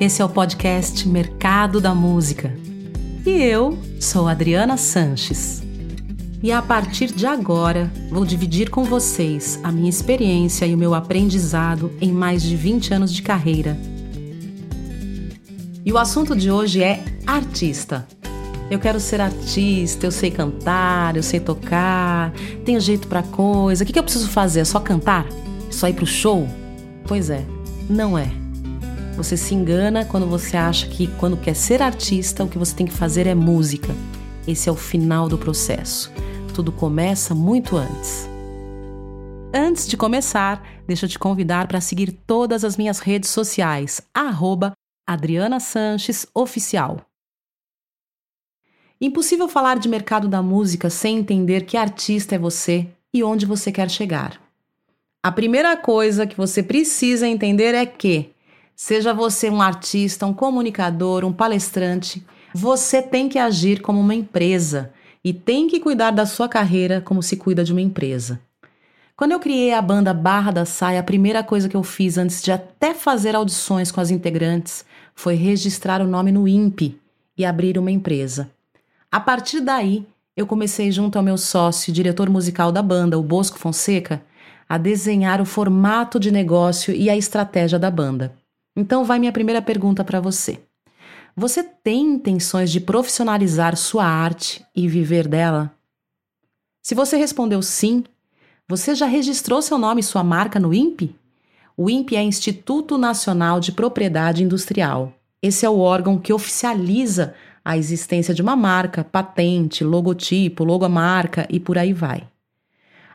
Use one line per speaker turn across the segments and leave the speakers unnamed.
Esse é o podcast Mercado da Música. E eu sou Adriana Sanches. E a partir de agora, vou dividir com vocês a minha experiência e o meu aprendizado em mais de 20 anos de carreira. E o assunto de hoje é artista. Eu quero ser artista, eu sei cantar, eu sei tocar, tenho jeito para coisa. O que eu preciso fazer? É só cantar? Só ir pro show? Pois é, não é. Você se engana quando você acha que, quando quer ser artista, o que você tem que fazer é música. Esse é o final do processo. Tudo começa muito antes. Antes de começar, deixa eu te convidar para seguir todas as minhas redes sociais, arroba Adriana Sanches Oficial. Impossível falar de mercado da música sem entender que artista é você e onde você quer chegar. A primeira coisa que você precisa entender é que Seja você um artista, um comunicador, um palestrante, você tem que agir como uma empresa e tem que cuidar da sua carreira como se cuida de uma empresa. Quando eu criei a banda Barra da Saia, a primeira coisa que eu fiz antes de até fazer audições com as integrantes foi registrar o nome no INPE e abrir uma empresa. A partir daí, eu comecei junto ao meu sócio, diretor musical da banda, o Bosco Fonseca, a desenhar o formato de negócio e a estratégia da banda. Então, vai minha primeira pergunta para você. Você tem intenções de profissionalizar sua arte e viver dela? Se você respondeu sim, você já registrou seu nome e sua marca no INPE? O INPE é Instituto Nacional de Propriedade Industrial. Esse é o órgão que oficializa a existência de uma marca, patente, logotipo, logomarca e por aí vai.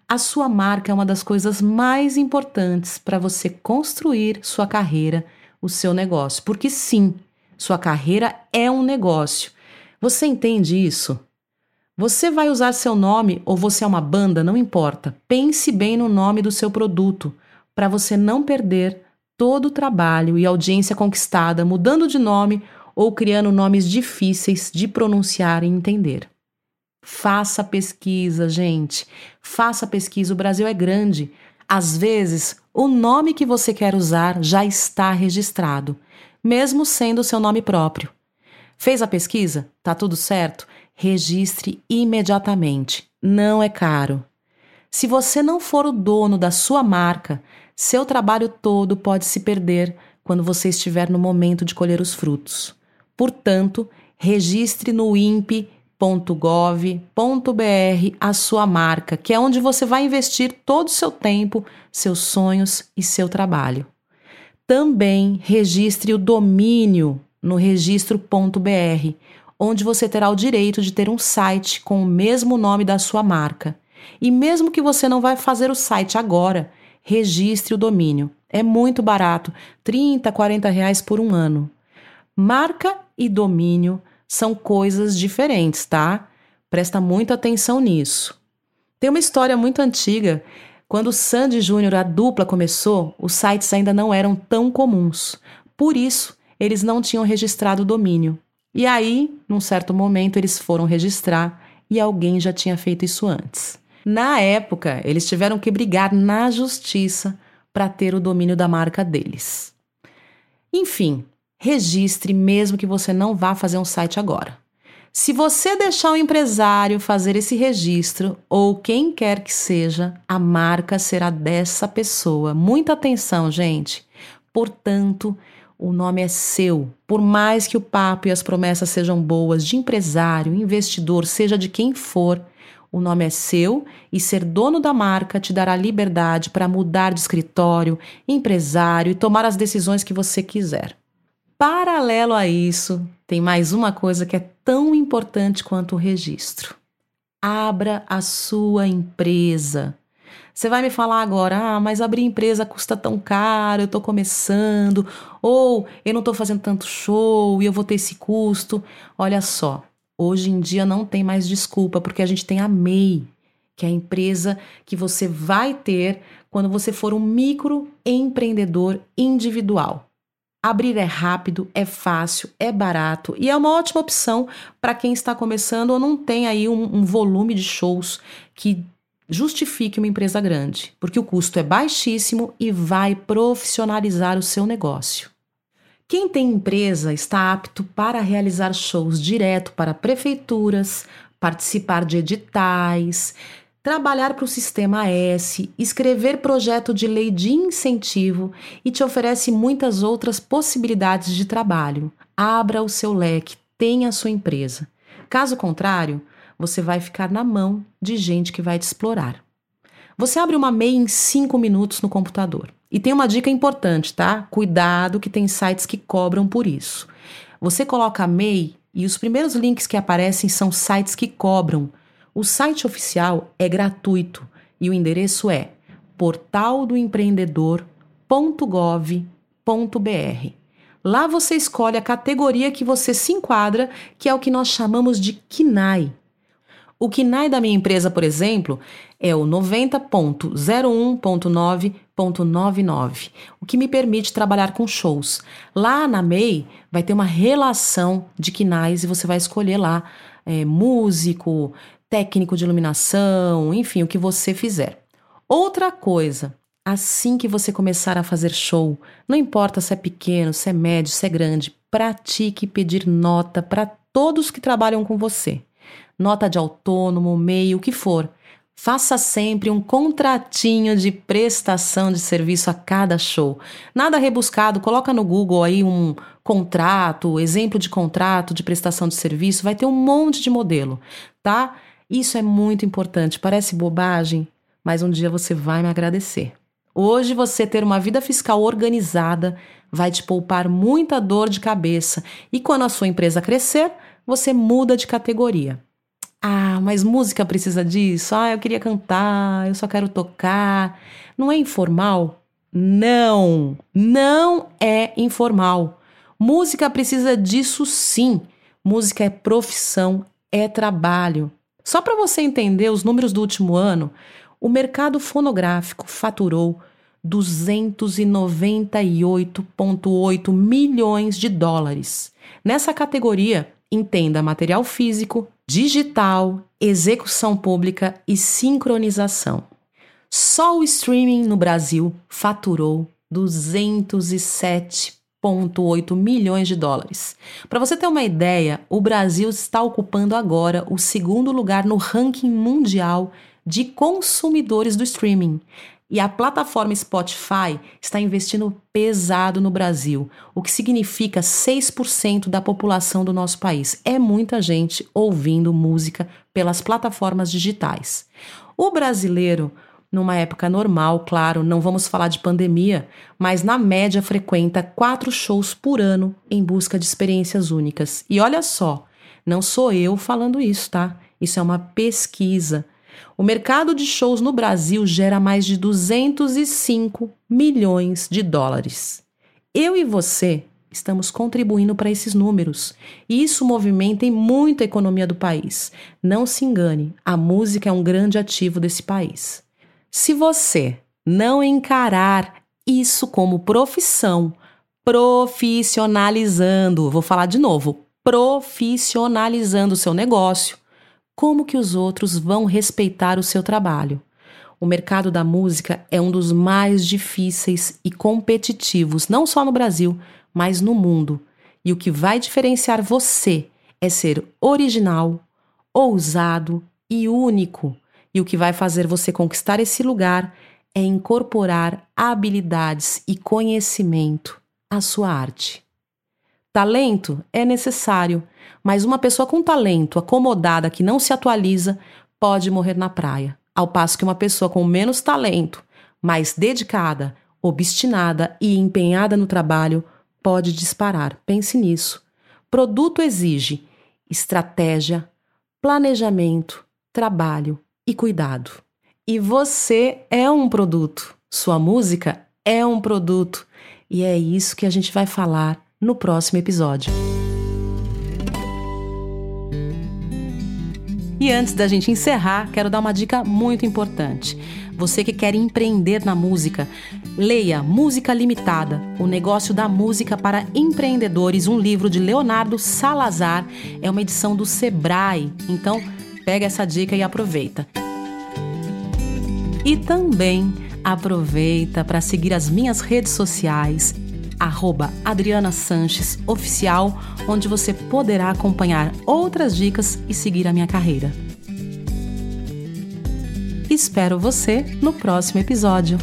A sua marca é uma das coisas mais importantes para você construir sua carreira o seu negócio. Porque sim, sua carreira é um negócio. Você entende isso? Você vai usar seu nome ou você é uma banda, não importa. Pense bem no nome do seu produto para você não perder todo o trabalho e audiência conquistada mudando de nome ou criando nomes difíceis de pronunciar e entender. Faça pesquisa, gente. Faça pesquisa. O Brasil é grande. Às vezes, o nome que você quer usar já está registrado, mesmo sendo seu nome próprio. Fez a pesquisa? Tá tudo certo? Registre imediatamente. Não é caro. Se você não for o dono da sua marca, seu trabalho todo pode se perder quando você estiver no momento de colher os frutos. Portanto, registre no INPE www.gov.br a sua marca, que é onde você vai investir todo o seu tempo, seus sonhos e seu trabalho. Também registre o domínio no registro.br, onde você terá o direito de ter um site com o mesmo nome da sua marca. E mesmo que você não vai fazer o site agora, registre o domínio. É muito barato, 30, 40 reais por um ano. Marca e domínio são coisas diferentes, tá? Presta muita atenção nisso. Tem uma história muito antiga. Quando Sandy Júnior, a dupla, começou, os sites ainda não eram tão comuns. Por isso, eles não tinham registrado o domínio. E aí, num certo momento, eles foram registrar e alguém já tinha feito isso antes. Na época, eles tiveram que brigar na justiça para ter o domínio da marca deles. Enfim, registre mesmo que você não vá fazer um site agora. Se você deixar o empresário fazer esse registro, ou quem quer que seja, a marca será dessa pessoa. Muita atenção, gente. Portanto, o nome é seu. Por mais que o papo e as promessas sejam boas de empresário, investidor, seja de quem for, o nome é seu e ser dono da marca te dará liberdade para mudar de escritório, empresário e tomar as decisões que você quiser. Paralelo a isso, tem mais uma coisa que é tão importante quanto o registro. Abra a sua empresa. Você vai me falar agora, ah, mas abrir empresa custa tão caro, eu estou começando, ou eu não estou fazendo tanto show e eu vou ter esse custo. Olha só, hoje em dia não tem mais desculpa, porque a gente tem a MEI, que é a empresa que você vai ter quando você for um microempreendedor individual. Abrir é rápido, é fácil, é barato e é uma ótima opção para quem está começando ou não tem aí um, um volume de shows que justifique uma empresa grande, porque o custo é baixíssimo e vai profissionalizar o seu negócio. Quem tem empresa está apto para realizar shows direto para prefeituras, participar de editais, trabalhar para o Sistema S, escrever projeto de lei de incentivo e te oferece muitas outras possibilidades de trabalho. Abra o seu leque, tenha a sua empresa. Caso contrário, você vai ficar na mão de gente que vai te explorar. Você abre uma MEI em 5 minutos no computador. E tem uma dica importante, tá? Cuidado que tem sites que cobram por isso. Você coloca MEI e os primeiros links que aparecem são sites que cobram. O site oficial é gratuito e o endereço é portaldoempreendedor.gov.br. Lá você escolhe a categoria que você se enquadra, que é o que nós chamamos de KINAI, o KNAI da minha empresa, por exemplo, é o 90.01.9.99, o que me permite trabalhar com shows. Lá na MEI vai ter uma relação de KNAIs e você vai escolher lá é, músico, técnico de iluminação, enfim, o que você fizer. Outra coisa, assim que você começar a fazer show, não importa se é pequeno, se é médio, se é grande, pratique pedir nota para todos que trabalham com você nota de autônomo, meio, o que for. Faça sempre um contratinho de prestação de serviço a cada show. Nada rebuscado, coloca no Google aí um contrato, exemplo de contrato de prestação de serviço, vai ter um monte de modelo, tá? Isso é muito importante. Parece bobagem, mas um dia você vai me agradecer. Hoje você ter uma vida fiscal organizada vai te poupar muita dor de cabeça e quando a sua empresa crescer, você muda de categoria. Ah, mas música precisa disso? Ah, eu queria cantar, eu só quero tocar. Não é informal? Não, não é informal. Música precisa disso sim. Música é profissão, é trabalho. Só para você entender os números do último ano, o mercado fonográfico faturou 298,8 milhões de dólares. Nessa categoria, entenda material físico, digital, execução pública e sincronização. Só o streaming no Brasil faturou 207,8 milhões de dólares. Para você ter uma ideia, o Brasil está ocupando agora o segundo lugar no ranking mundial de consumidores do streaming. E a plataforma Spotify está investindo pesado no Brasil, o que significa 6% da população do nosso país. É muita gente ouvindo música pelas plataformas digitais. O brasileiro, numa época normal, claro, não vamos falar de pandemia, mas na média frequenta quatro shows por ano em busca de experiências únicas. E olha só, não sou eu falando isso, tá? Isso é uma pesquisa o mercado de shows no Brasil gera mais de 205 milhões de dólares. Eu e você estamos contribuindo para esses números. E isso movimenta muito a economia do país. Não se engane, a música é um grande ativo desse país. Se você não encarar isso como profissão, profissionalizando, vou falar de novo, profissionalizando o seu negócio, como que os outros vão respeitar o seu trabalho? O mercado da música é um dos mais difíceis e competitivos, não só no Brasil, mas no mundo. E o que vai diferenciar você é ser original, ousado e único. E o que vai fazer você conquistar esse lugar é incorporar habilidades e conhecimento à sua arte. Talento é necessário, mas uma pessoa com talento, acomodada, que não se atualiza, pode morrer na praia. Ao passo que uma pessoa com menos talento, mais dedicada, obstinada e empenhada no trabalho, pode disparar. Pense nisso. Produto exige estratégia, planejamento, trabalho e cuidado. E você é um produto. Sua música é um produto. E é isso que a gente vai falar no próximo episódio. E antes da gente encerrar, quero dar uma dica muito importante. Você que quer empreender na música, leia Música Limitada, o negócio da música para empreendedores, um livro de Leonardo Salazar. É uma edição do Sebrae. Então, pega essa dica e aproveita. E também aproveita para seguir as minhas redes sociais arroba Adriana Sanches Oficial, onde você poderá acompanhar outras dicas e seguir a minha carreira. Espero você no próximo episódio.